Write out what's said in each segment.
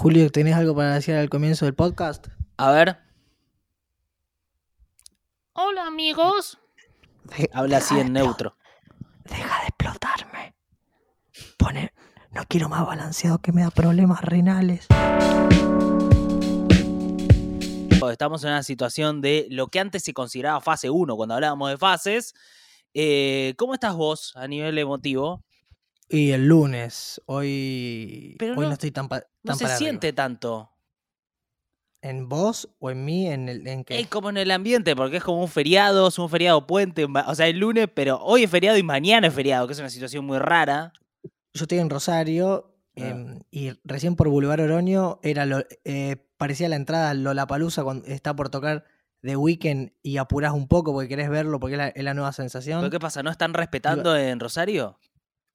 Julio, ¿tenés algo para decir al comienzo del podcast? A ver, Hola amigos. De- habla así en neutro. Deja de explotarme. Pone, no quiero más balanceado que me da problemas renales. Estamos en una situación de lo que antes se consideraba fase 1 cuando hablábamos de fases. Eh, ¿Cómo estás vos a nivel emotivo? Y el lunes, hoy, Pero hoy no, no- estoy tan, pa- No tan se para arriba. siente tanto. ¿En vos o en mí? ¿En, el, en qué? Es como en el ambiente, porque es como un feriado, es un feriado puente, o sea, el lunes, pero hoy es feriado y mañana es feriado, que es una situación muy rara. Yo estoy en Rosario Ah. em, y recién por Boulevard Oroño era lo, eh, parecía la entrada a Lollapalooza cuando está por tocar The Weeknd y apurás un poco porque querés verlo porque es la, es la nueva sensación. ¿Pero qué pasa? ¿No están respetando en Rosario?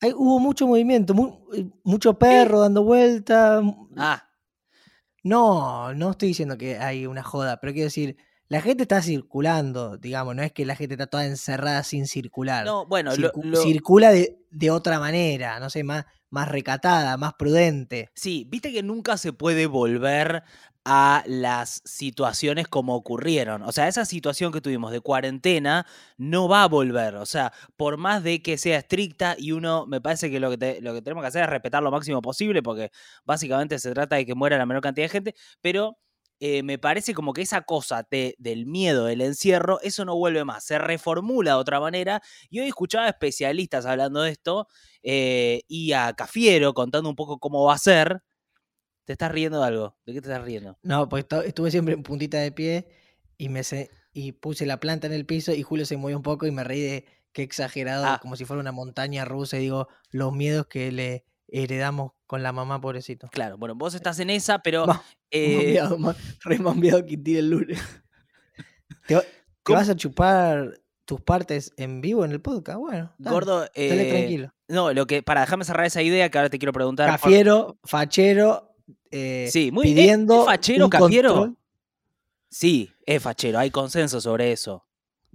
Hay- hubo mucho movimiento, mu- eh, mucho perro dando vuelta. Ah, No, no estoy diciendo que hay una joda, pero quiero decir, la gente está circulando, digamos, no es que la gente está toda encerrada sin circular. no, bueno, lo- Circu- lo- Circula de, de otra manera, no sé, más, más recatada, más prudente. Sí, viste que nunca se puede volver a las situaciones como ocurrieron. O sea, esa situación que tuvimos de cuarentena no va a volver. O sea, por más de que sea estricta y uno, me parece que lo que, te- lo que tenemos que hacer es respetar lo máximo posible porque básicamente se trata de que muera la menor cantidad de gente, pero eh, me parece como que esa cosa de- del miedo, del encierro, eso no vuelve más, se reformula de otra manera. Y hoy escuchaba especialistas hablando de esto eh, y a Cafiero contando un poco cómo va a ser. ¿Te estás riendo de algo? ¿De qué te estás riendo? No, pues estu- estuve siempre en puntita de pie y me se- y puse la planta en el piso y Julio se movió un poco y me reí de qué exagerado, Ah. como si fuera una montaña rusa y digo, los miedos que le heredamos con la mamá, pobrecito. Claro, bueno, vos estás en esa, pero... Eh, ma- re mambiado Quintín el lunes. ¿Te, vas a chupar tus partes en vivo en el podcast? Bueno, dale, gordo, eh, tranquilo. no, lo que, para dejarme cerrar esa idea que ahora te quiero preguntar. por- Cafiero, fachero, eh, Sí, muy ¿es- pidiendo ¿Es fachero, un Cafiero? Sí, es fachero, hay consenso sobre eso.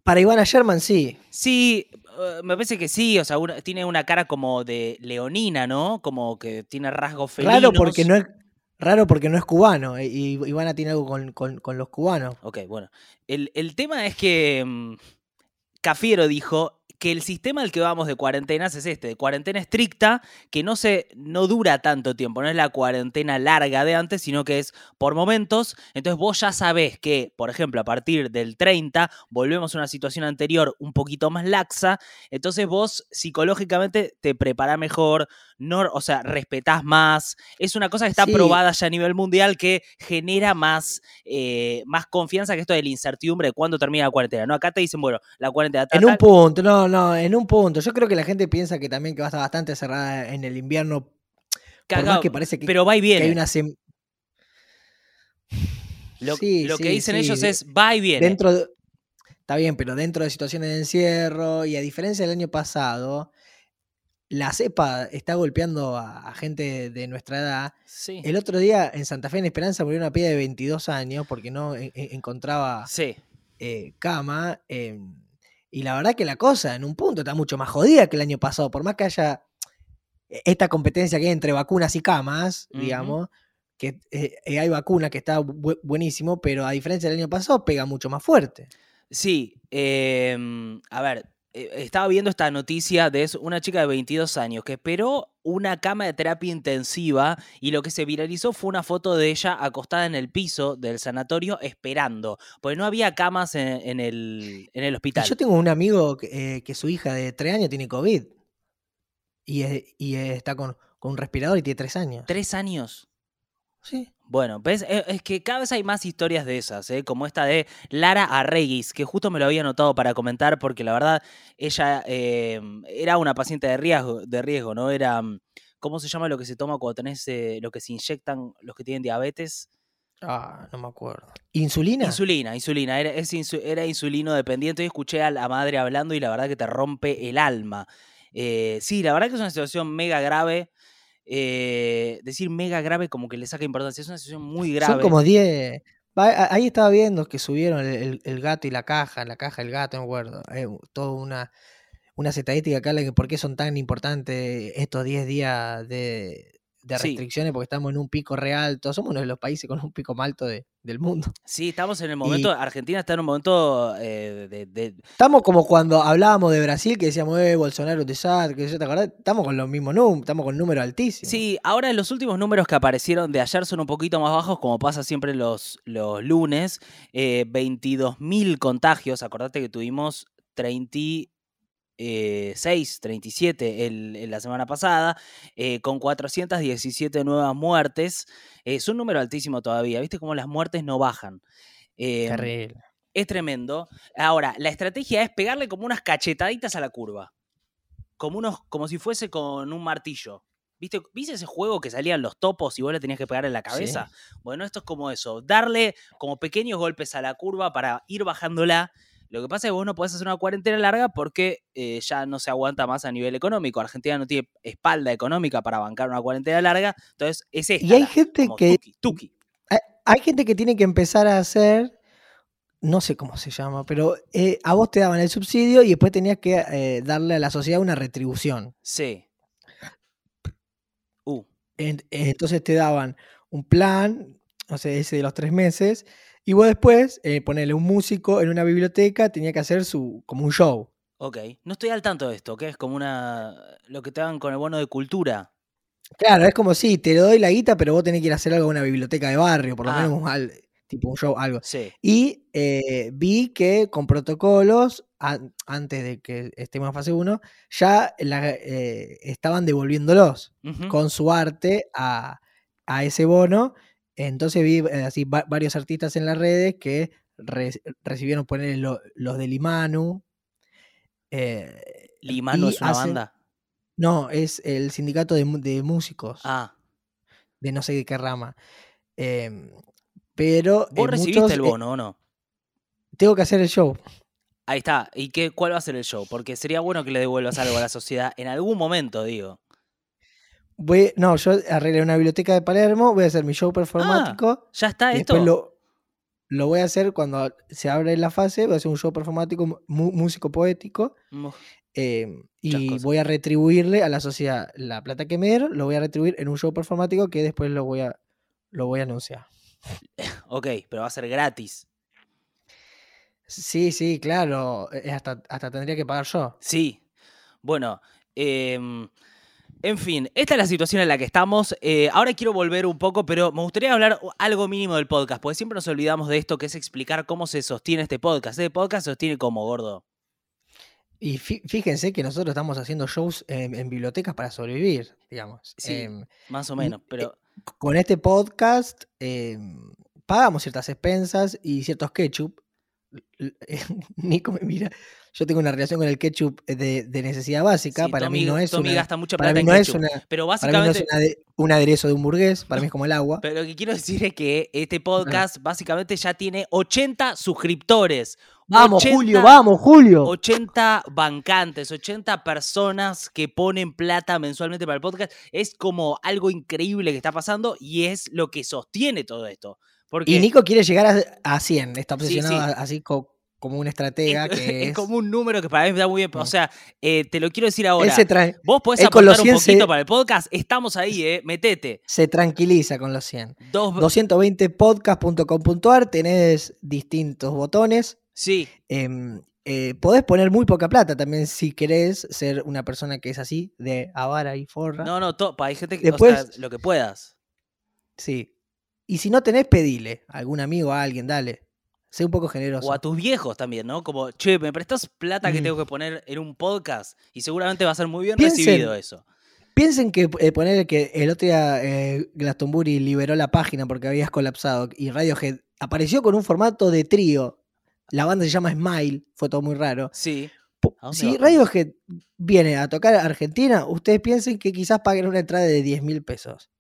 Para Ivana Sherman, sí. Sí, eh, me parece que sí, o sea, una- tiene una cara como de leonina, ¿no? Como que tiene rasgos felinos. Raro porque no es raro porque no es cubano eh, y Ivana tiene algo con, con- con los cubanos. Ok, bueno. El, el tema es que mm, Cafiero dijo que el sistema al que vamos de cuarentenas es este, de cuarentena estricta, que no se no dura tanto tiempo, no es la cuarentena larga de antes, sino que es por momentos. Entonces vos ya sabés que, por ejemplo, a partir del 30 volvemos a una situación anterior un poquito más laxa, entonces vos psicológicamente te preparás mejor, no, o sea, respetás más. Es una cosa que está Sí. probada ya a nivel mundial que genera más, eh, más confianza que esto de la incertidumbre de cuándo termina la cuarentena. ¿no? Acá te dicen, bueno, la cuarentena tal, En un punto, no, no, en un punto. Yo creo que la gente piensa que también que va a estar bastante cerrada en el invierno. Por cagao, más que parece que, pero va y viene. hay una sem- Lo, Sí, lo que dicen sí, ellos es va y viene. dentro de- Está bien, pero dentro de situaciones de encierro y a diferencia del año pasado, la cepa está golpeando a, a gente de nuestra edad. El otro día en Santa Fe en Esperanza murió una piba de 22 años porque no en- en- encontraba eh, cama. eh, y la verdad que la cosa en un punto está mucho más jodida que el año pasado. Por más que haya esta competencia que hay entre vacunas y camas, digamos, que eh, eh, hay vacuna que está bu- buenísimo, pero a diferencia del año pasado pega mucho más fuerte. Sí, em, a ver, estaba viendo esta noticia de una chica de 22 años que esperó una cama de terapia intensiva y lo que se viralizó fue una foto de ella acostada en el piso del sanatorio esperando, porque no había camas en, en el, en el hospital. yo tengo un amigo que, eh, que su hija de 3 años tiene COVID y, es- y eh, está con, con un respirador y tiene 3 años. Tres años. Sí. Bueno, ¿ves? Eh, Es que cada vez hay más historias de esas, ¿eh? como esta de Lara Arreguis, que justo me lo había anotado para comentar porque la verdad ella eh, era una paciente de riesgo, de riesgo, ¿no? Era, mm, ¿cómo se llama lo que se toma cuando tenés, eh, lo que se inyectan los que tienen diabetes? Ah, no me acuerdo. ¿Insulina? Insulina, insulina, era, es insu- era insulino dependiente. Hoy escuché a la madre hablando y la verdad que te rompe el alma. Eh, sí, la verdad que es una situación mega grave. Eh, decir mega grave como que le saca importancia, es una situación muy grave. Son como 10. Va, a- Ahí estaba viendo que subieron el, el- el gato y la caja, la caja, el gato, no me acuerdo. Eh, toda una, unas estadísticas acá de que por qué son tan importantes estos 10 días de, de Sí. restricciones porque estamos en un pico re alto. Somos uno de los países con un pico más alto de- del mundo. Sí, estamos en el momento, Argentina está en un momento eh, de, de- Estamos como cuando hablábamos de Brasil, que decíamos, eh, Bolsonaro, un desastre, que yo te acordás. Estamos con los mismos números, estamos con números altísimos. Sí, ahora los últimos números que aparecieron de ayer son un poquito más bajos, como pasa siempre los, los lunes. Eh, 22.000 contagios, acordate que tuvimos 36, 37 el- el- la semana pasada, eh, con 417 nuevas muertes. Eh, es un número altísimo todavía, ¿viste cómo las muertes no bajan? Eh, Terrible. es tremendo. Ahora, la estrategia es pegarle como unas cachetaditas a la curva. Como, unos, como si fuese con un martillo. ¿Viste, ¿Viste ese juego que salían los topos y vos le tenías que pegar en la cabeza? Bueno, esto es como eso. Darle como pequeños golpes a la curva para ir bajándola. Lo que pasa es que vos no podés hacer una cuarentena larga porque eh, ya no se aguanta más a nivel económico. Argentina no tiene espalda económica para bancar una cuarentena larga. Entonces, es esta. Y hay la- gente que tuki, tuki. hay, hay gente que tiene que empezar a hacer, no sé cómo se llama, pero eh, a vos te daban el subsidio y después tenías que eh, darle a la sociedad una retribución. Sí. Uh, En- Entonces te daban un plan, o sea, ese de los tres meses, y vos después, eh, ponerle un músico en una biblioteca, tenía que hacer su como un show. Ok, no estoy al tanto de esto, que es como una. lo que te hagan con el bono de cultura. Claro, es como si te doy la guita, pero vos tenés que ir a hacer algo en una biblioteca de barrio, por lo Ah. menos al- tipo un show, algo. Sí. Y eh, vi que con protocolos, an- antes de que estemos en fase 1, ya la- eh, estaban devolviéndolos con su arte a, a ese bono. Entonces vi eh, así va- varios artistas en las redes que re- recibieron poner los de Limanu. eh, Limano y es una banda. No, es el sindicato de, de músicos, Ah, de no sé de qué rama. Em, pero eh, vos recibiste muchos, el eh, bono, ¿o no? tengo que hacer el show. Ahí está. ¿Y qué, cuál va a ser el show? Porque sería bueno que le devuelvas algo a la sociedad en algún momento, digo. Voy, no, yo arreglé una biblioteca de Palermo, voy a hacer mi show performático. ¿Ya está Ah, esto? después lo, lo voy a hacer cuando se abre la fase, voy a hacer un show performático, mu- músico poético. Eh, Muchas y cosas. voy a retribuirle a la sociedad la plata que me dieron, lo voy a retribuir en un show performático que después lo voy a, lo voy a anunciar. Ok, pero va a ser gratis. Sí, sí, claro. eh, Hasta, hasta tendría que pagar yo. Sí. Bueno, em, en fin, esta es la situación en la que estamos. Eh, ahora quiero volver un poco, pero me gustaría hablar algo mínimo del podcast, porque siempre nos olvidamos de esto, que es explicar cómo se sostiene este podcast. Este podcast se sostiene como gordo. Y fí- fíjense que nosotros estamos haciendo shows en, en bibliotecas para sobrevivir, digamos. Sí. Em, Más o menos, eh, pero con este podcast em, pagamos ciertas expensas y ciertos ketchup. Nico me mira. Yo tengo una relación con el ketchup de, de necesidad básica. sí, para Tommy, mí no es Tommy una, gasta mucha para mí en no es una, pero para mí no básicamente, es una un aderezo de un burgués. Para mí es como el agua. pero lo que quiero decir es que este podcast básicamente ya tiene 80 suscriptores. Vamos, 80 Julio, vamos, Julio. 80 bancantes, 80 personas que ponen plata mensualmente para el podcast. Es como algo increíble que está pasando y es lo que sostiene todo esto. Porque Y Nico quiere llegar a, a 100. Está obsesionado sí. así co- como un estratega es, que es es. como un número que para mí me da muy bien. O sea, eh, te lo quiero decir él ahora. se, Vos podés él con los aportar un 100 poquito se- para el podcast. Estamos ahí, ¿eh? Metete. se tranquiliza con los 100. Dos, 220podcast.com.ar tenés distintos botones. sí, Em, eh, podés poner muy poca plata también si querés ser una persona que es así, de avara y forra. no, no, to- hay gente que, o Después- sea, lo que puedas. Sí. Y si no tenés, pedile. A algún amigo, a alguien, dale. Sé un poco generoso. O a tus viejos también, ¿no? Como, che, ¿me prestás plata que Mm. tengo que poner en un podcast? Y seguramente va a ser muy bien Piensen- recibido eso. Piensen que eh, poner que el otro día eh, Glastonbury liberó la página porque habías colapsado y Radiohead apareció con un formato de trío. La banda se llama Smile, fue todo muy raro. Sí. Po- ¿A dónde Si Radiohead viene a tocar a Argentina, ustedes piensen que quizás paguen una entrada de 10 mil pesos.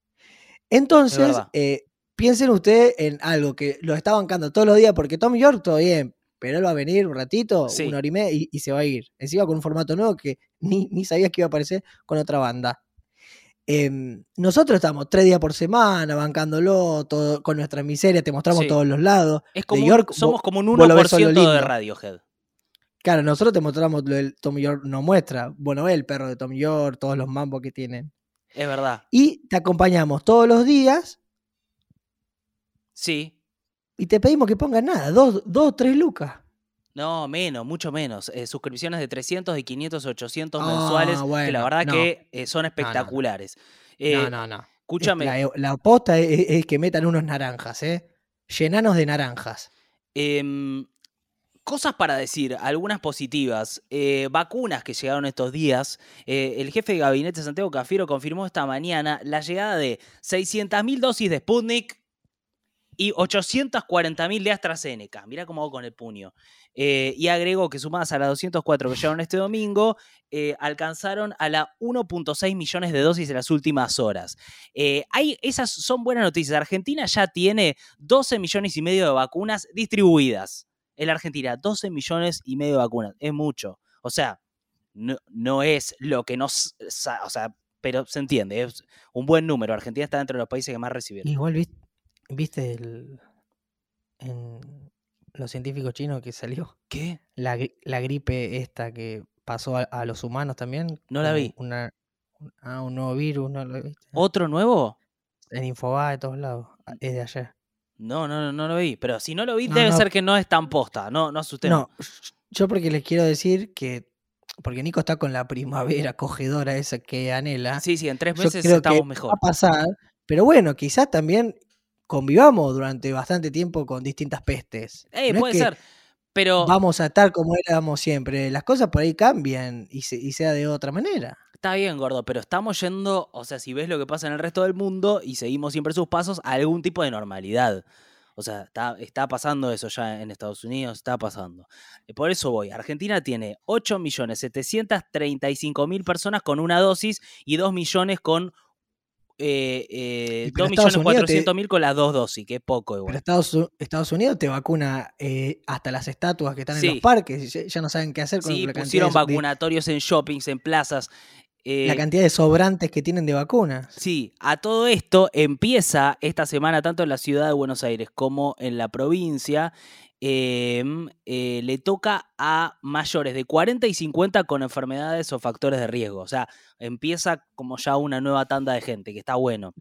Entonces, eh, piensen ustedes en algo que lo está bancando todos los días, porque Tom York todo bien, pero él va a venir un ratito, Sí. una hora y media, y, y se va a ir. Encima con un formato nuevo que ni, ni sabías que iba a aparecer con otra banda. Em, nosotros estamos tres días por semana bancándolo, todo, con nuestra miseria, te mostramos Sí. todos los lados. Es como un- York, somos vos- como un vos lo ves solo 1% de. Radiohead. Claro, nosotros te mostramos lo del Tom York, nos muestra. Bueno, el perro de Tom York, todos los mambos que tienen. Es verdad. Y te acompañamos todos los días Sí. y te pedimos que pongas nada, dos, dos tres lucas. No, menos, mucho menos. Eh, suscripciones de 300, de 500, 800 Ah, mensuales, que la bueno, verdad no. que eh, son no. espectaculares. Eh, no, no, no. Escúchame, La, la aposta es, es que metan unos naranjas, ¿eh? Llenanos de naranjas. em, cosas para decir, algunas positivas. Eh, vacunas que llegaron estos días. Eh, el jefe de gabinete Santiago Cafiero confirmó esta mañana la llegada de 600.000 dosis de Sputnik y 840.000 de AstraZeneca. Mirá cómo hago con el puño. Eh, y agregó que sumadas a las 204 que llegaron este domingo, eh, alcanzaron a la 1.6 millones de dosis en las últimas horas. Eh, esas son buenas noticias. Argentina ya tiene 12 millones y medio de vacunas distribuidas. En la Argentina, 12 millones y medio de vacunas. Es mucho. O sea, no, no es lo que nos... O sea, pero se entiende. Es un buen número. Argentina está dentro de los países que más recibieron. Igual viste, viste el, en los científicos chinos que salió ¿Qué? la, la gripe esta que pasó a, a los humanos también. No la vi. Una, ah, un nuevo virus, ¿no lo viste? ¿Otro nuevo? En Infobae, de todos lados. ah, Es de ayer. No, no, no, no lo vi. Pero si no lo vi, No, debe no. ser que no es tan posta. No, no. No, yo porque les quiero decir que, porque Nico está con la primavera acogedora esa que anhela. Sí, sí, en tres meses estamos mejor. Va a pasar, pero bueno, quizás también convivamos durante bastante tiempo con distintas pestes. Eh, No es puede que ser. Pero Vamos a estar como éramos siempre. Las cosas por ahí cambian y, se- y sea de otra manera. está bien, gordo, pero estamos yendo, o sea, si ves lo que pasa en el resto del mundo y seguimos siempre sus pasos, a algún tipo de normalidad. O sea, está, está pasando eso ya en Estados Unidos, está pasando. Eh, Por eso voy. Argentina tiene 8.735.000 personas con una dosis y 2 millones con... Eh, eh, Y pero 2 Estados millones Unidos te- 400.000 con las dos dosis, que es poco igual. Pero Estados, Unidos te vacuna eh, hasta las estatuas que están en los parques. Ya, ya no saben qué hacer con Sí, la, pusieron cantidad de, vacunatorios en shoppings, en plazas. la eh, cantidad de sobrantes que tienen de vacunas. Sí, a todo esto empieza esta semana tanto en la ciudad de Buenos Aires como en la provincia. Em, eh, le toca a mayores de 40 y 50 con enfermedades o factores de riesgo. O sea, empieza como ya una nueva tanda de gente, que está bueno.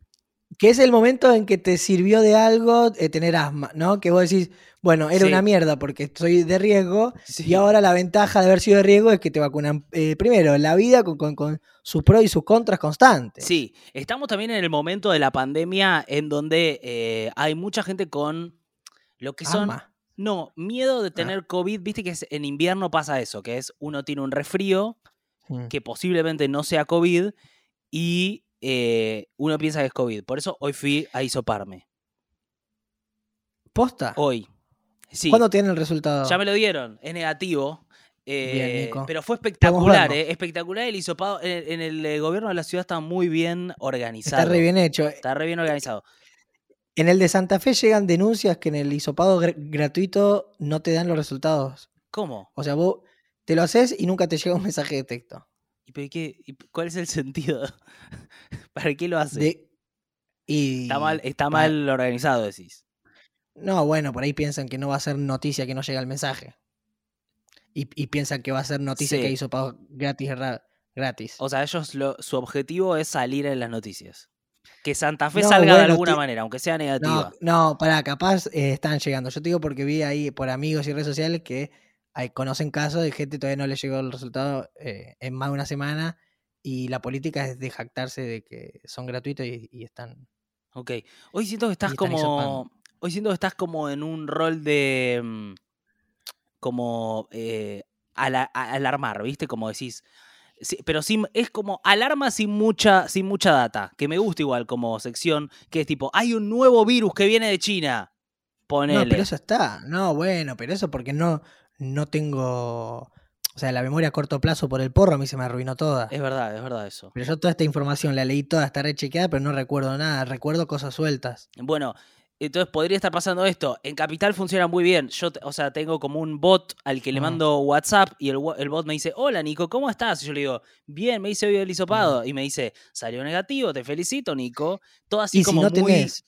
Que es el momento en que te sirvió de algo eh, tener asma, ¿no? Que vos decís, bueno, era Sí. una mierda porque soy de riesgo. Sí. Y ahora la ventaja de haber sido de riesgo es que te vacunan eh, primero la vida con, con- con sus pros y sus contras constantes. Sí, estamos también en el momento de la pandemia en donde hay mucha gente con lo que son... Asma. No, miedo de tener COVID. Viste que es- en invierno pasa eso, que es uno tiene un resfrío Mm. que posiblemente no sea COVID y eh, uno piensa que es COVID. Por eso hoy fui a hisoparme. ¿Posta? Hoy. Sí, ¿Cuándo tienen el resultado? ya me lo dieron. Es negativo. eh, pero fue espectacular, eh, espectacular el hisopado. En, en el gobierno de la ciudad está muy bien organizado. Está re bien hecho. Está re bien organizado. En el de Santa Fe llegan denuncias que en el hisopado gr- gratuito no te dan los resultados. ¿Cómo? O sea, vos te lo haces y nunca te llega un mensaje de texto. ¿Y, pero qué- y cuál es el sentido? ¿Para qué lo hace? De- y Está mal, está mal organizado, decís. No, bueno, por ahí piensan que no va a ser noticia que no llega el mensaje. Y, y piensan que va a ser noticia Sí. que hay hisopado gratis. ra- gratis. O sea, ellos lo- su objetivo es salir en las noticias. Que Santa Fe No, salga de alguna manera, aunque sea negativa. No, no, para capaz eh, están llegando. Yo te digo porque vi ahí por amigos y redes sociales que hay, conocen casos de gente que todavía no le llegó el resultado eh, en más de una semana y la política es de jactarse de que son gratuitos y, y están... Ok. Hoy siento que estás como. hisopando. Hoy siento que estás como en un rol de. mm, Como. eh, alarmar, ¿viste? Como decís. Sí, pero sin, es como alarma sin mucha, sin mucha data. Que me gusta igual como sección. Que es tipo, hay un nuevo virus que viene de China. Ponele. No, pero eso está. No, bueno, pero eso porque no, no tengo... O sea, la memoria a corto plazo por el porro a mí se me arruinó toda. Es verdad, es verdad eso. Pero yo toda esta información la leí toda, está rechequeada, pero no recuerdo nada. Recuerdo cosas sueltas. Bueno, entonces podría estar pasando esto. En Capital funciona muy bien. Yo, o sea, tengo como un bot al que le mando WhatsApp y el, el bot me dice, hola Nico, ¿cómo estás? Y yo le digo, bien, me hice hoy el hisopado. Y me dice, salió negativo, te felicito, Nico. Todo así y si como no muy... tenés.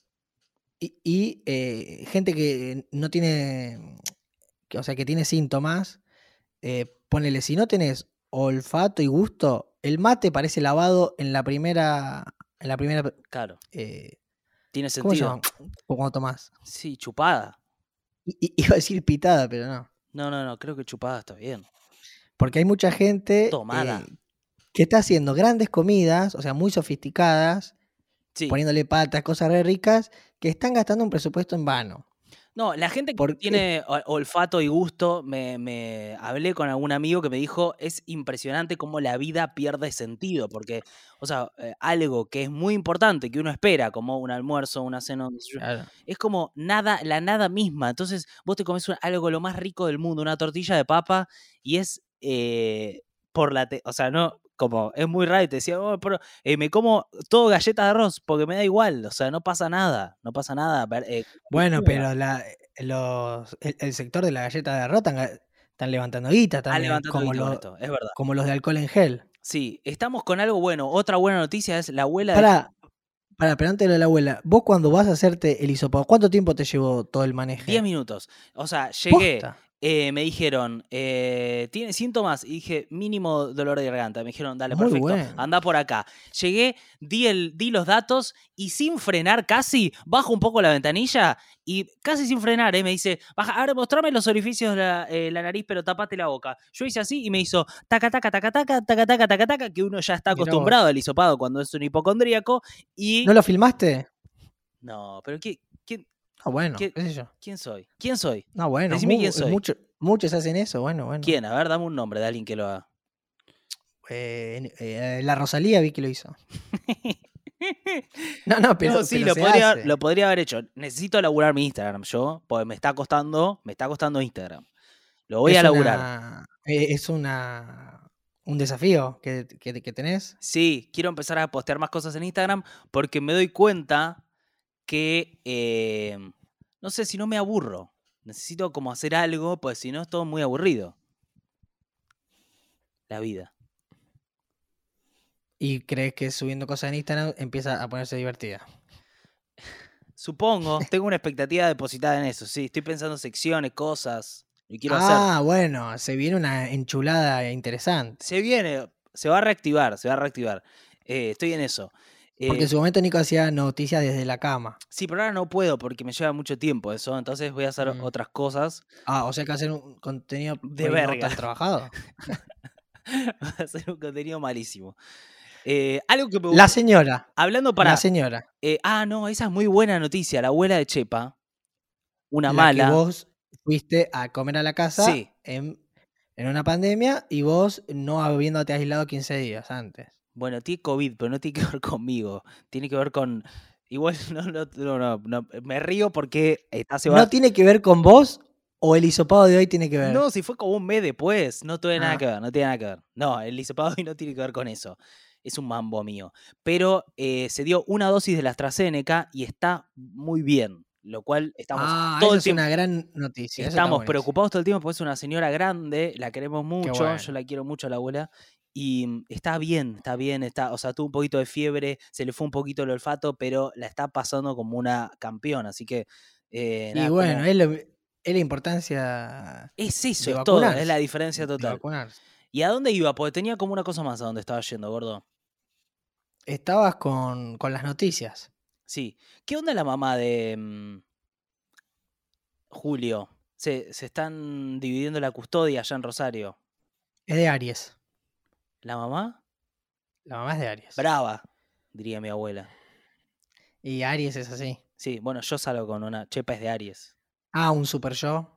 Y, y, eh, gente que no tiene. que- o sea, que tiene síntomas. eh, ponele, si no tenés olfato y gusto, el mate parece lavado en la primera. En la primera. Claro, eh, tiene ¿Cómo se sentido. llama? Cuando tomás. Sí, chupada. I- Iba a decir pitada, pero no. No, no, no, creo que chupada está bien. Porque hay mucha gente Tomada. eh, que está haciendo grandes comidas, o sea, muy sofisticadas, Sí. poniéndole patas, cosas re ricas, que están gastando un presupuesto en vano. No, la gente que ¿Por qué? tiene olfato y gusto, me, me hablé con algún amigo que me dijo, es impresionante cómo la vida pierde sentido, porque, o sea, eh, algo que es muy importante, que uno espera, como un almuerzo, una cena, es como nada, la nada misma. Entonces, vos te comes un- algo lo más rico del mundo, una tortilla de papa, y es eh, por la, te- o sea, no, como, es muy raro, y te decía, "Oh, pero, eh, me como todo galleta de arroz, porque me da igual, o sea, no pasa nada, no pasa nada. eh, Bueno, pero la, los, el, el sector de la galleta de arroz están, levantando guita Están también, levantando como, guita con lo- esto, es verdad. como los de alcohol en gel. Sí, estamos con algo bueno. Otra buena noticia es la abuela de... Para, para, pero antes de la abuela, vos cuando vas a hacerte el hisopado, ¿cuánto tiempo te llevó todo el manejo? 10 minutos. O sea, llegué, Posta. Eh, me dijeron, eh, ¿tiene síntomas? Y dije, mínimo dolor de garganta. Me dijeron, dale, Muy perfecto, bueno. anda por acá. Llegué, di, el, di los datos y sin frenar casi, bajo un poco la ventanilla y casi sin frenar, eh, me dice, baja, ahora mostrame los orificios de la, eh, la nariz, pero tapate la boca. Yo hice así y me hizo taca, taca, taca, taca, taca, taca, taca, taca, que uno ya está acostumbrado al hisopado cuando es un hipocondríaco. Y... ¿No lo filmaste? No, pero ¿quién, quién, Ah, bueno, ¿Qué- qué sé yo. quién soy? ¿Quién soy? No, bueno, Decime mu- quién soy. mucho- muchos hacen eso, bueno, bueno. ¿Quién? A ver, dame un nombre de alguien que lo haga. Eh, eh, la Rosalía vi que lo hizo. No, no, pero, no, sí, pero lo podría, hace. lo podría haber hecho. Necesito laburar mi Instagram yo, porque me está costando, me está costando Instagram. Lo voy Es a laburar. una- eh, es una un desafío que, que, que tenés. Sí, quiero empezar a postear más cosas en Instagram porque me doy cuenta que eh, no sé si no me aburro. Necesito como hacer algo, pues si no es todo muy aburrido. La vida. Y crees que subiendo cosas en Instagram empieza a ponerse divertida. Supongo, tengo una expectativa depositada en eso. Sí, estoy pensando secciones, cosas. Y quiero hacer. ah, bueno, se viene una enchulada interesante. Se viene, se va a reactivar, se va a reactivar. Eh, estoy en eso. Porque Eh, en su momento Nico hacía noticias desde la cama. Sí, pero ahora no puedo porque me lleva mucho tiempo eso. Entonces voy a hacer Mm. otras cosas. Ah, o sea que hacer un contenido De no verga. tan trabajado. Voy a hacer un contenido malísimo. Eh, algo que me La señora. Hablando para. La señora. eh, ah, no, esa es muy buena noticia. La abuela de Chepa. Una la mala. que vos fuiste a comer a la casa Sí. en, en una y vos no habiéndote aislado 15 días antes. Bueno, tiene COVID, pero no tiene que ver conmigo. Tiene que ver con. Igual no, no, no, no, no, Me río porque está se va- ¿No tiene que ver con vos o el hisopado de hoy tiene que ver? No, si fue como un mes después, no tiene nada Ah. que ver, no tiene nada que ver. No, el hisopado hoy no tiene que ver con eso. Es un mambo mío. Pero eh, se dio una dosis de la AstraZeneca y está muy bien. Lo cual estamos ah, todo eso el es tiempo. una gran noticia. Estamos preocupados todo el tiempo porque es una señora grande, la queremos mucho, bueno. yo la quiero mucho a la abuela. Y mm, está bien, está bien, está, o sea, tuvo un poquito de fiebre, se le fue un poquito el olfato, pero la está pasando como una campeona, así que... eh, Y bueno, como- es, lo- es la importancia es eso, de es todo, es la diferencia total. ¿Y a dónde iba? Porque tenía como una cosa más a donde estaba yendo, gordo. Estabas con, con las noticias. Sí. ¿Qué onda la mamá de mm, Julio? Se, se están dividiendo la custodia allá en Rosario. Es de Aries. ¿La mamá? La mamá es de Aries. Brava, diría mi abuela. Y Aries es así. Sí, bueno, yo salgo con una chepa es de Aries. Ah, un super yo.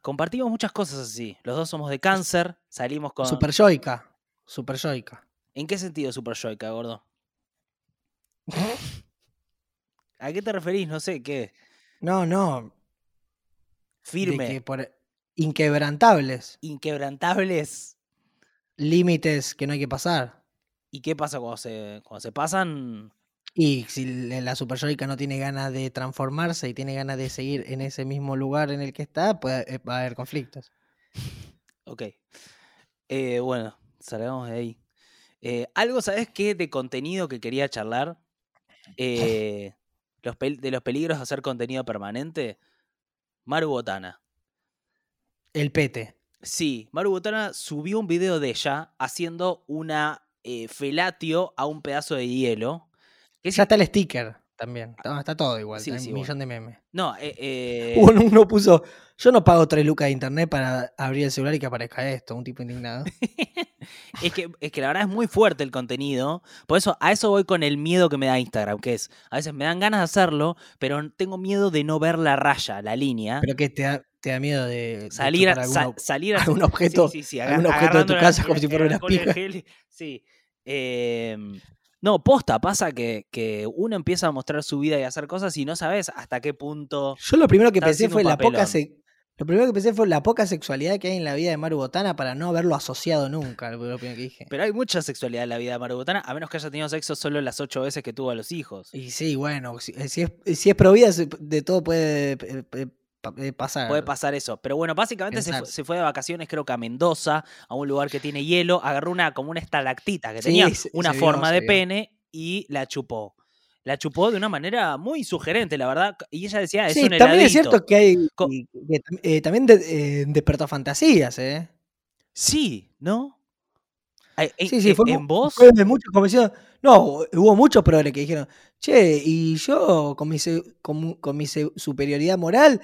Compartimos muchas cosas así. Los dos somos de cáncer, salimos con... Super yoica. Super yoica. ¿En qué sentido super yoica, gordo? ¿A qué te referís? No sé, ¿qué? No, no. Firme, De que por inquebrantables. inquebrantables. Límites que no hay que pasar. ¿Y qué pasa cuando se, cuando se pasan? Y si la la super yoica no tiene ganas de transformarse y tiene ganas de seguir en ese mismo lugar en el que está, puede, eh, va a haber conflictos. Ok. Eh, bueno, salgamos de ahí. Eh, algo, ¿sabes qué? De contenido que quería charlar. Eh, los de los peligros de hacer contenido permanente. Maru Botana. El pete. Sí, Maru Botana subió un video de ella haciendo una eh, felatio a un pedazo de hielo. que Ya está el sticker también. Está, está todo igual. Sí, hay sí, un millón de memes. No, eh, eh, Uno, uno puso, yo no pago 3 lucas de internet para abrir el celular y que aparezca esto. Un tipo indignado. es, que, es que la verdad es muy fuerte el contenido. Por eso, a eso voy con el miedo que me da Instagram, que es, a veces me dan ganas de hacerlo, pero tengo miedo de no ver la raya, la línea. Pero que te da, te da miedo de, salir, a, alguno- salir a- algún objeto- sí, sí, algún objeto de tu la- casa como si fuera una pija. gel, Sí. Em, no, posta, pasa que, que uno empieza a mostrar su vida y a hacer cosas y no sabes hasta qué punto. Yo lo primero que pensé fue la poca se- lo primero que pensé fue la poca sexualidad que hay en la vida de Maru Botana para no haberlo asociado nunca. Lo primero que dije. Pero hay mucha sexualidad en la vida de Maru Botana, a menos que haya tenido sexo solo las ocho veces que tuvo a los hijos. Y sí, bueno, si, si es, si es provida, de todo puede eh, eh, pa- pasar. Puede pasar eso. Pero bueno, básicamente se, fue de vacaciones, creo que a Mendoza, a un lugar que tiene hielo, agarró una como una estalactita que Sí, tenía una vio, forma de pene y la chupó. La chupó de una manera muy sugerente, la verdad. Y ella decía, es Sí, un también es heladito". cierto que hay que, eh, también de- eh, despertó fantasías, ¿eh? Sí, ¿no? En- Sí, sí, en- fue, en vos. fue como no, hubo muchos progres que dijeron, che, y yo con mi, con, mi superioridad moral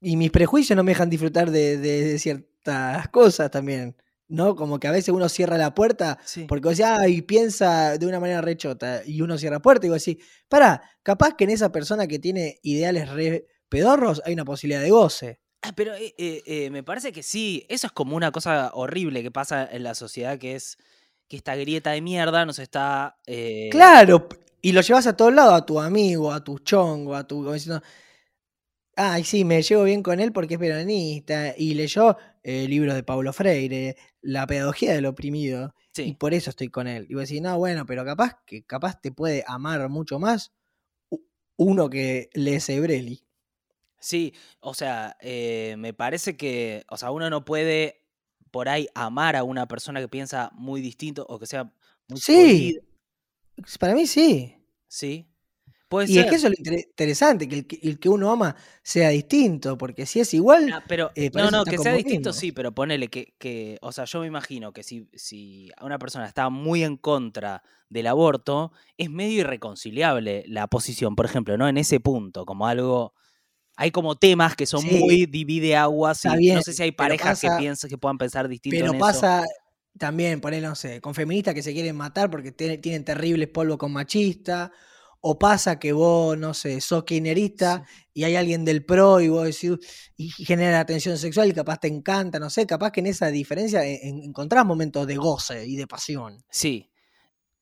y mis prejuicios no me dejan disfrutar de, de ciertas cosas también, ¿no? Como que a veces uno cierra la puerta Sí. porque o sea, y piensa de una manera rechota y uno cierra la puerta y digo así, para, capaz que en esa persona que tiene ideales re pedorros hay una posibilidad de goce. Ah, pero eh, eh, eh, me parece que sí. Eso es como una cosa horrible que pasa en la sociedad, que es que esta grieta de mierda nos está. eh, Claro, y lo llevas a todos lados, a tu amigo, a tu chongo, a tu. como diciendo, Ay, sí, me llevo bien con él porque es peronista y leyó eh, libros de Paulo Freire, La pedagogía del oprimido, y por eso estoy con él. Y vos decís, no, bueno, pero capaz que capaz te puede amar mucho más uno que lee Sebrelli. sí. O sea, eh, me parece que. O sea, uno no puede por ahí amar a una persona que piensa muy distinto o que sea muy Sí. jodida, Para mí sí. Sí. Puede Y ser. es que eso es lo inter- interesante, que el, que el que uno ama sea distinto, porque si es igual, Ah, pero, eh, no, no, que sea distinto, sí, pero ponele que, que, o sea, yo me imagino que si, si una persona está muy en contra del aborto, es medio irreconciliable la posición, por ejemplo, ¿no? En ese punto, como algo, hay como temas que son Sí, muy divide aguas y no sé si hay parejas que piensan que puedan pensar distinto Pero en eso. pasa también, poner, no sé, con feministas que se quieren matar porque tienen terribles polvo con machista. O pasa que vos, no sé, sos kirchnerista y hay alguien del pro y vos decís, y genera tensión sexual y capaz te encanta, no sé, capaz que en esa diferencia en- en- encontrás momentos de goce y de pasión. Sí.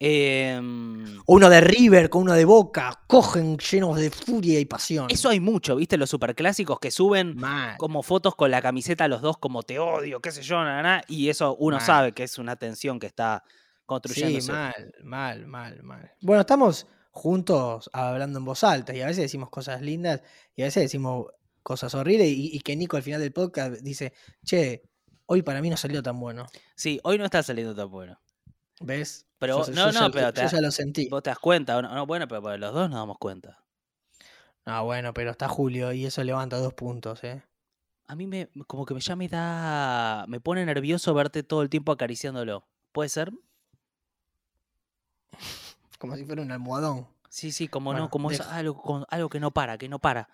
Em, uno de River con uno de Boca, cogen llenos de furia y pasión. eso hay mucho, ¿viste? Los superclásicos que suben como fotos con la camiseta los dos como te odio, qué sé yo, na, na, y eso uno sabe que es una tensión que está Sí, construyéndose. mal, mal, mal, mal. Bueno, estamos juntos hablando en voz alta y a veces decimos cosas lindas y a veces decimos cosas horribles y, y que Nico al final del podcast dice, che, hoy para mí no salió tan bueno. Sí, hoy no está saliendo tan bueno. ¿Ves? Pero Yo- no, yo no, ya- pero yo te, ya lo sentí. vos te das cuenta, ¿o no, No, bueno, pero los dos nos damos cuenta. Ah, bueno, pero está Julio y eso levanta dos puntos, ¿eh? A mí me, como que ya me da, me pone nervioso verte todo el tiempo acariciándolo. ¿Puede ser? Como si fuera un almohadón. Sí, sí, como Bueno, no, como es algo, con- algo que no para, que no para.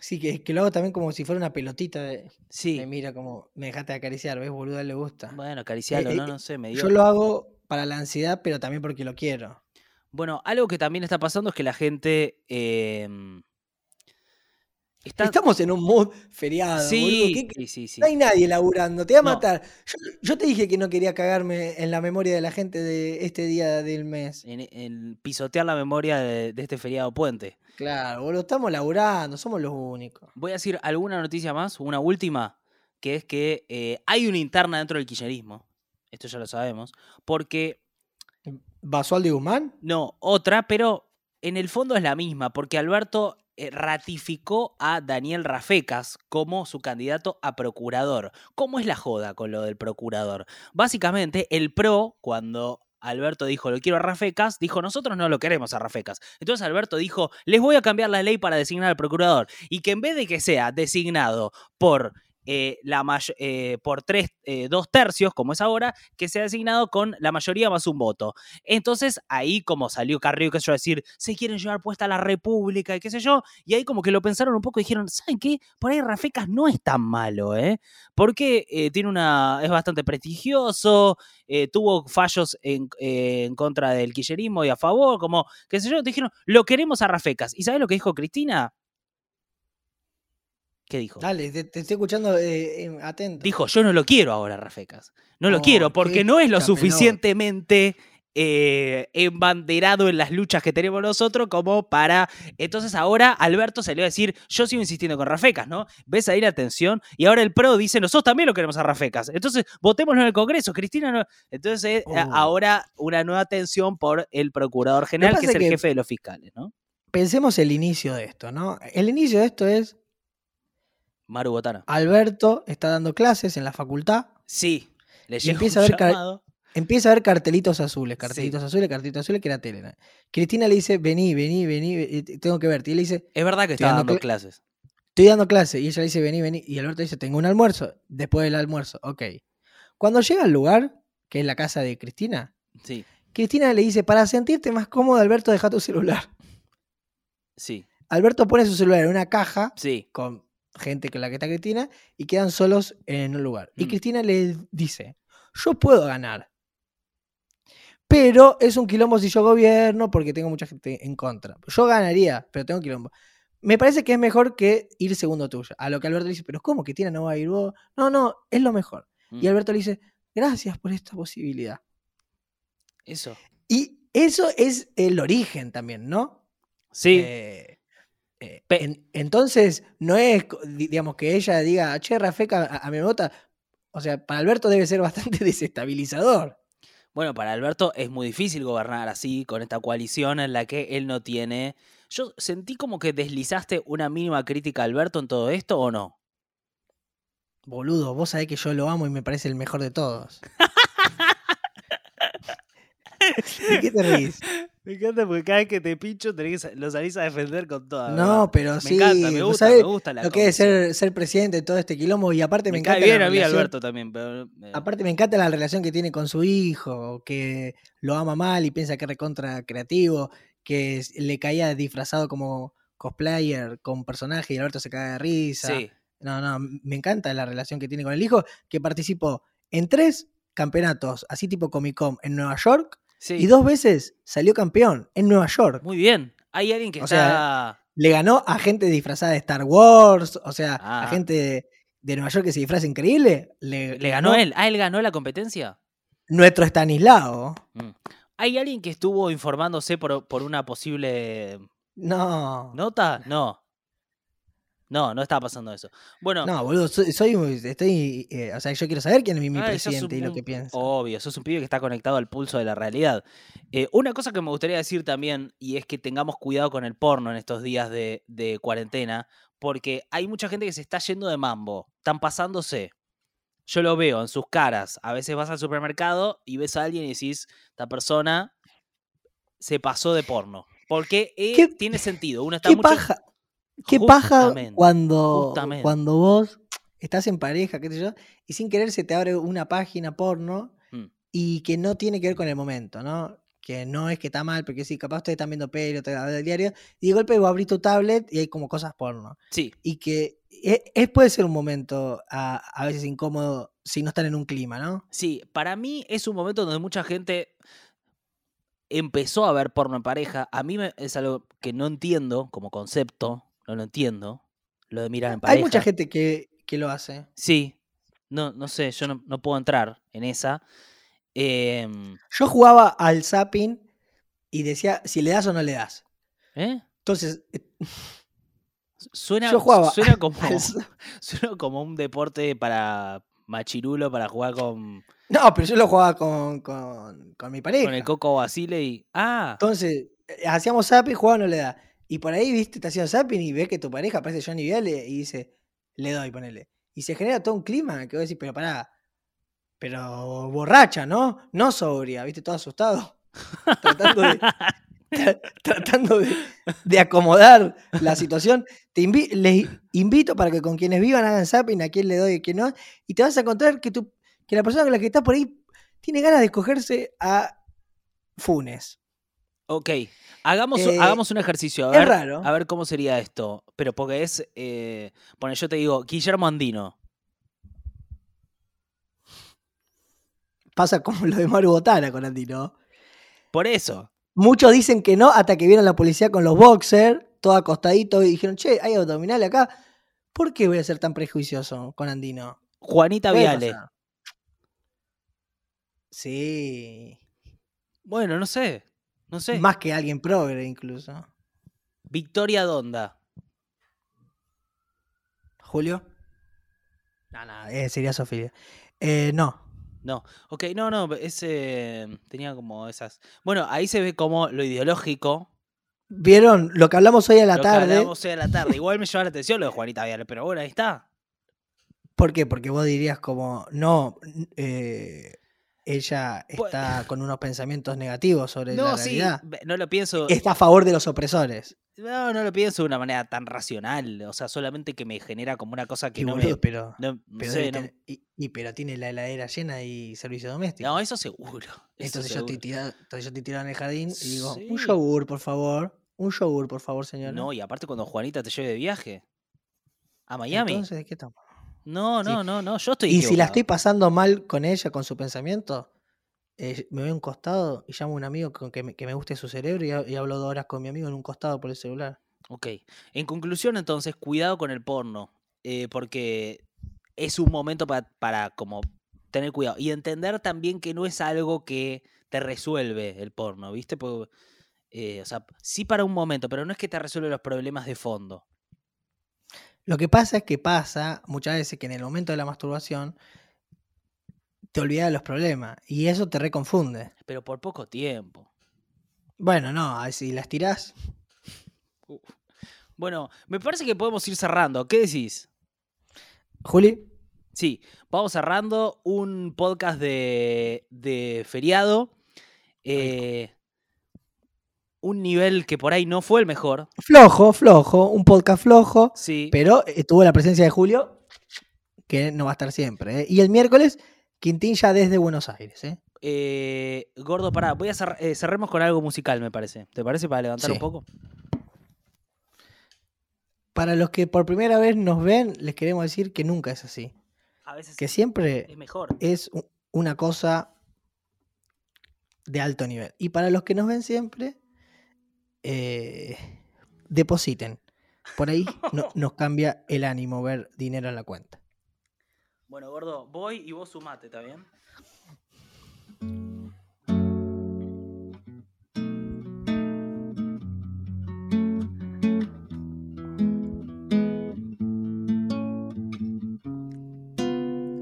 Sí, que, que lo hago también como si fuera una pelotita. De, Sí, Me mira como, me dejaste de acariciar, ¿ves? Boludo, le gusta. bueno, acariciarlo, eh, no, eh, no sé, me dio. Yo lo hago para la ansiedad, pero también porque lo quiero. Bueno, algo que también está pasando es que la gente em, está... Estamos en un mood feriado, sí, ¿qué- sí, sí, sí. No hay nadie laburando, te va a No. matar. Yo, yo te dije que no quería cagarme en la memoria de la gente de este día del mes. En, en pisotear la memoria de, de este feriado puente. Claro, boludo, estamos laburando, somos los únicos. Voy a decir alguna noticia más, una última, que es que eh, hay una interna dentro del kirchnerismo. Esto ya lo sabemos. Porque, ¿Basualdo y Guzmán? no, otra, pero en el fondo es la misma, porque Alberto ratificó a Daniel Rafecas como su candidato a procurador. ¿Cómo es la joda con lo del procurador? Básicamente, el PRO, cuando Alberto dijo, lo quiero a Rafecas, dijo, nosotros no lo queremos a Rafecas. Entonces Alberto dijo, les voy a cambiar la ley para designar al procurador. Y que en vez de que sea designado por eh, la eh, por tres, eh, dos tercios, como es ahora, que se ha designado con la mayoría más un voto. Entonces, ahí como salió Carrillo, qué sé yo, a decir, se quieren llevar puesta la República y qué sé yo, y ahí como que lo pensaron un poco y dijeron, ¿saben qué? Por ahí Rafecas no es tan malo, ¿eh? Porque tiene una, es bastante prestigioso, tuvo fallos en, en contra del kirchnerismo y a favor, como, qué sé yo, dijeron, lo queremos a Rafecas. ¿Y sabes lo que dijo Cristina? ¿Qué dijo? Dale, te, te estoy escuchando eh, atento. Dijo, yo no lo quiero ahora, Rafecas. No lo quiero porque no es lo suficientemente eh, embanderado en las luchas que tenemos nosotros como para... Entonces ahora Alberto salió a decir, yo sigo insistiendo con Rafecas, ¿no? ¿Ves ahí la tensión? Y ahora el PRO dice, nosotros también lo queremos a Rafecas. Entonces votémoslo en el Congreso, Cristina no... Entonces Oh. ahora una nueva tensión por el Procurador General, que es el que- jefe de los fiscales, ¿no? Pensemos el inicio de esto, ¿no? El inicio de esto es Maru Botana. Alberto está dando clases en la facultad, Sí, le llega empieza un a ver llamado. empieza a ver cartelitos azules, Sí. cartelitos azules, cartelitos azules, que era tele. ¿no? Cristina le dice, vení, vení, vení, tengo que verte. Y le dice, Es verdad que Estoy está dando dando cla- clases. estoy dando clase. Y ella le dice, vení, vení. Y Alberto dice, tengo un almuerzo. Después del almuerzo, ok. Cuando llega al lugar, que es la casa de Cristina, Sí, Cristina le dice, para sentirte más cómodo, Alberto, deja tu celular. sí, Alberto pone su celular en una caja sí. con gente con la que está Cristina y quedan solos en un lugar. Y Mm. Cristina le dice, yo puedo ganar. Pero es un quilombo si yo gobierno porque tengo mucha gente en contra. Yo ganaría, pero tengo quilombo. Me parece que es mejor que ir segundo tuyo. A lo que Alberto le dice, pero ¿cómo Cristina no va a ir vos? No, no, es lo mejor. Mm. Y Alberto le dice, gracias por esta posibilidad. Eso. Y eso es el origen también, ¿no? Sí, Eh, entonces, no es, digamos, que ella diga, che, Rafeca, a, a mí me vota. O sea, para Alberto debe ser bastante desestabilizador. bueno, para Alberto es muy difícil gobernar así, con esta coalición en la que él no tiene. Yo sentí como que deslizaste una mínima crítica a Alberto en todo esto, ¿o no? Boludo, vos sabés que yo lo amo y me parece el mejor de todos. ¿De qué te reís? Me encanta porque cada vez que te pincho tenés que, lo salís a defender con toda. No, pero me sí. encanta, me gusta, sabés me gusta la Lo que es ser, ser presidente de todo este quilombo y aparte me, encanta bien la a mí relación- Alberto también, pero... eh, Aparte me encanta la relación que tiene con su hijo, que lo ama mal y piensa que es recontra creativo, que le caía disfrazado como cosplayer con personaje y Alberto se caga de risa. sí, No, no, me encanta la relación que tiene con el hijo, que participó en tres campeonatos, así tipo Comic Con, en Nueva York, sí. y dos veces salió campeón en Nueva York. Muy bien. Hay alguien que O está... sea, Le ganó a gente disfrazada de Star Wars, o sea, a Ah. gente de, de Nueva York que se disfraza increíble. Le, ¿Le ganó él? ¿Ah, él ganó la competencia? Nuestro Stanislao. Mm. ¿Hay alguien que estuvo informándose por, por una posible No. nota? No. No, no estaba pasando eso. Bueno, No, boludo, soy, soy estoy, eh, o sea, yo quiero saber quién es mi, ah, presidente y lo que piensa. Obvio, sos un pibe que está conectado al pulso de la realidad. Eh, una cosa que me gustaría decir también, y es que tengamos cuidado con el porno en estos días de, de cuarentena, porque hay mucha gente que se está yendo de mambo, están pasándose. Yo lo veo en sus caras. A veces vas al supermercado y ves a alguien y decís, esta persona se pasó de porno. Porque eh, ¿Qué- tiene sentido. Uno está ¿Qué mucho... paja? ¿Qué paja Justamente, cuando, justamente. cuando vos estás en pareja, qué sé yo, y sin querer se te abre una página porno Mm. y que no tiene que ver con el momento, ¿no? Que no es que está mal, porque sí, capaz ustedes están viendo pelo, te el diario, y de golpe vos abrís tu tablet y hay como cosas porno. Sí, Y que e- es, puede ser un momento a, a veces incómodo si no están en un clima, ¿no? Sí, para mí es un momento donde mucha gente empezó a ver porno en pareja. A mí me- es algo que no entiendo como concepto, no lo entiendo, lo de mirar en pareja. Hay mucha gente que, que lo hace. Sí, no, no sé, yo no, no puedo entrar en esa. Em, Yo jugaba al zapping y decía si le das o no le das. ¿eh? Entonces, eh, Suena, yo jugaba suena, como, al suena como un deporte para machirulo, para jugar con, No, pero yo lo jugaba con, con, con mi pareja. con el Coco Basile y... Ah, Entonces, eh, hacíamos zapping, jugaba no le da. Y por ahí, viste, te hacían zapping y ves que tu pareja aparece Johnny Viale y dice, le doy, ponele. Y se genera todo un clima que vos decís, pero pará, pero borracha, ¿no? No sobria, viste, todo asustado. Tratando de, acomodar la situación. Te les invito para que con quienes vivan hagan zapping a quién le doy y a quién no. Y te vas a encontrar que, tu, que la persona con la que estás por ahí tiene ganas de escogerse a Funes. Ok, hagamos, Eh, hagamos un ejercicio. A es ver, raro. A ver cómo sería esto. Pero porque es. Eh, bueno, yo te digo, Guillermo Andino. Pasa como lo de Maru Botana con Andy, ¿no? Por eso. Muchos dicen que no hasta que vieron la policía con los boxers, todo acostadito, y dijeron, che, hay abdominal acá. ¿Por qué voy a ser tan prejuicioso con Andino? Juanita Viale. Sí. Bueno, no sé. No sé. Más que alguien progre, incluso. Victoria Donda. ¿Julio? No, no, eh, sería Sofía. Eh, no. No, ok, no, no, ese tenía como esas. Bueno, ahí se ve como lo ideológico. ¿Vieron lo que hablamos hoy a la lo que tarde? hablamos hoy a la tarde. Igual me llama la atención lo de Juanita Viale, pero bueno, ahí está. ¿Por qué? Porque vos dirías como, no, eh, ella Pues- está con unos pensamientos negativos sobre la No, sí, realidad. ve- no lo pienso. Está a favor de los opresores. No, no lo pienso de una manera tan racional. O sea, solamente que me genera como una cosa que Y no boludo, me. pero, No, pero, sé, no- y, y pero tiene la heladera llena y servicio doméstico. No, eso seguro. eso entonces, yo tirado, entonces yo estoy tirado en el jardín y digo, un Sí. yogur, por favor. Un yogur, por favor, señora. No, y aparte cuando Juanita te lleve de viaje. A Miami. Entonces, ¿de qué estamos? No, sí. no, no, no. Yo estoy. Y si la estoy pasando mal con ella, con su pensamiento, eh, me voy a un costado y llamo a un amigo con que me, que me guste su cerebro y, ha- y hablo dos horas con mi amigo en un costado por el celular. Ok. En conclusión, entonces, cuidado con el porno. eh, porque es un momento pa- para como tener cuidado. Y entender también que no es algo que te resuelve el porno, ¿viste? Porque, eh, o sea, sí para un momento, pero no es que te resuelve los problemas de fondo. Lo que pasa es que pasa muchas veces que en el momento de la masturbación te olvidas de los problemas y eso te reconfunde. Pero por poco tiempo. Bueno, no, si las tirás. Bueno, me parece que podemos ir cerrando. ¿Qué decís? Juli, Sí, vamos cerrando un podcast de, de feriado. eh, un nivel que por ahí no fue el mejor. flojo, flojo, un podcast flojo, Sí. pero tuvo la presencia de Julio, que no va a estar siempre. ¿eh? Y el miércoles, Quintín ya desde Buenos Aires. ¿eh? Eh, gordo, pará, voy a cer- eh, cerremos con algo musical, me parece. ¿Te parece para levantar un poco? Para los que por primera vez nos ven, les queremos decir que nunca es así. A veces Que siempre es mejor. es una cosa de alto nivel. Y para los que nos ven siempre, eh, depositen. Por ahí no- nos cambia el ánimo ver dinero en la cuenta. Bueno, gordo, voy y vos sumate, ¿está bien?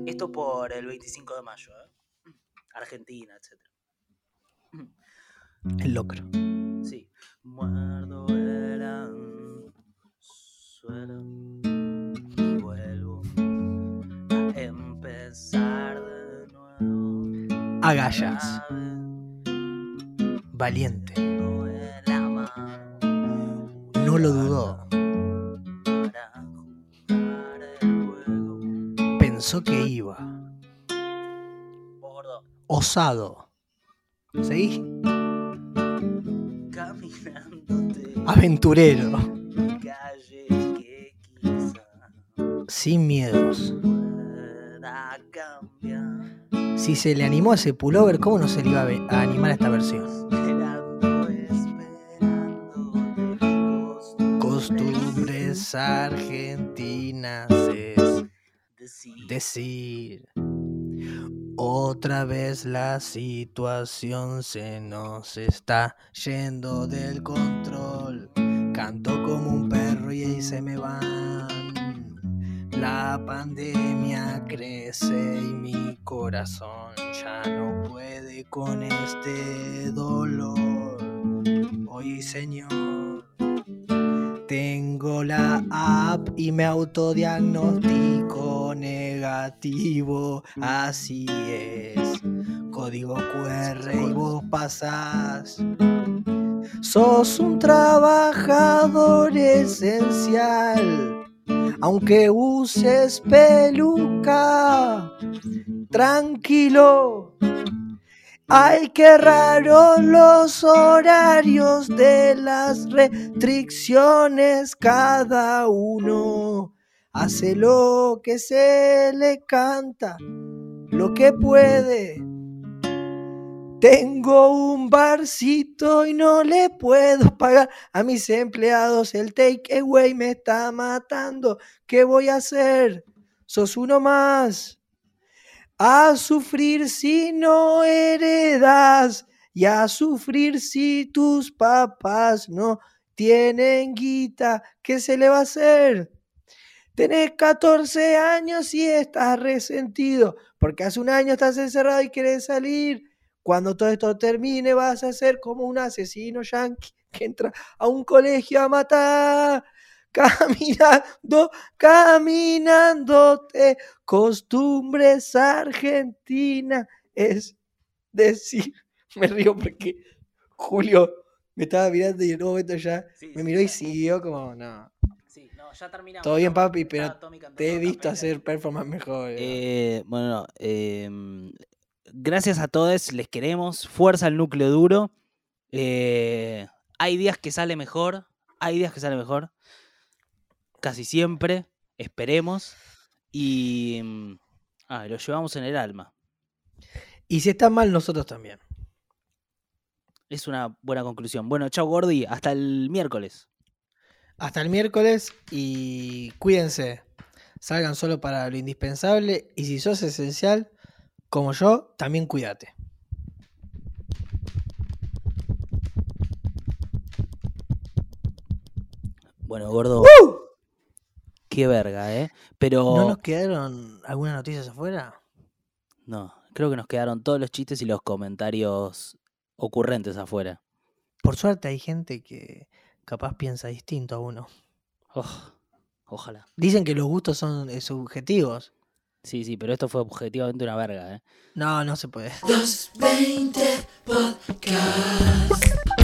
Esto por el 25 de mayo, ¿eh? Argentina, etc. El locro. Muerdo el anzuelo y vuelvo a empezar de nuevo. Agallas. Valiente. No lo dudó. Pensó que iba. Osado. ¿Seguí? Aventurero. Sin miedos. Si se le animó a ese pullover, ¿cómo no se le iba a, animar a esta versión? Costumbres argentinas es decir. Otra vez la situación se nos está yendo del control. Canto como un perro y ahí se me van. La pandemia crece y mi corazón ya no puede con este dolor. Hoy, Señor, tengo la app y me autodiagnostico negativo. Así es. Código QR y vos pasás. sos un trabajador esencial. Aunque uses peluca, tranquilo. Ay, qué raro los horarios de las restricciones. Cada uno hace lo que se le canta, lo que puede. Tengo un barcito y no le puedo pagar a mis empleados. El take away me está matando. ¿Qué voy a hacer? Sos uno más. A sufrir si no heredas y a sufrir si tus papás no tienen guita. ¿Qué se le va a hacer? Tenés 14 años y estás resentido porque hace un año estás encerrado y quieres salir. Cuando todo esto termine vas a ser como un asesino yankee que entra a un colegio a matar. Caminando, caminándote, costumbres argentinas. Es decir, me río porque Julio me estaba mirando y en un momento ya me miró y siguió como, no. Sí, no, ya terminamos. Todo bien, papi, pero cantando Te he visto hacer performance mejor. ¿no? Eh, bueno, no, em, gracias a todos, les queremos. Fuerza al núcleo duro. Eh, hay días que sale mejor, hay días que sale mejor. Casi siempre, esperemos. Y ah, lo llevamos en el alma. Y si está mal, nosotros también. Es una buena conclusión. Bueno, chao Gordi, hasta el miércoles. Hasta el miércoles y cuídense. Salgan solo para lo indispensable y si sos esencial, como yo, también cuídate. Bueno, gordo. Qué verga, ¿eh? Pero ¿No nos quedaron algunas noticias afuera? no, creo que nos quedaron todos los chistes y los comentarios ocurrentes afuera. Por suerte hay gente que capaz piensa distinto a uno. Oh, ojalá. Dicen que los gustos son eh, subjetivos. Sí, sí, pero esto fue objetivamente una verga, ¿eh? No, no se puede. 220 Podcast.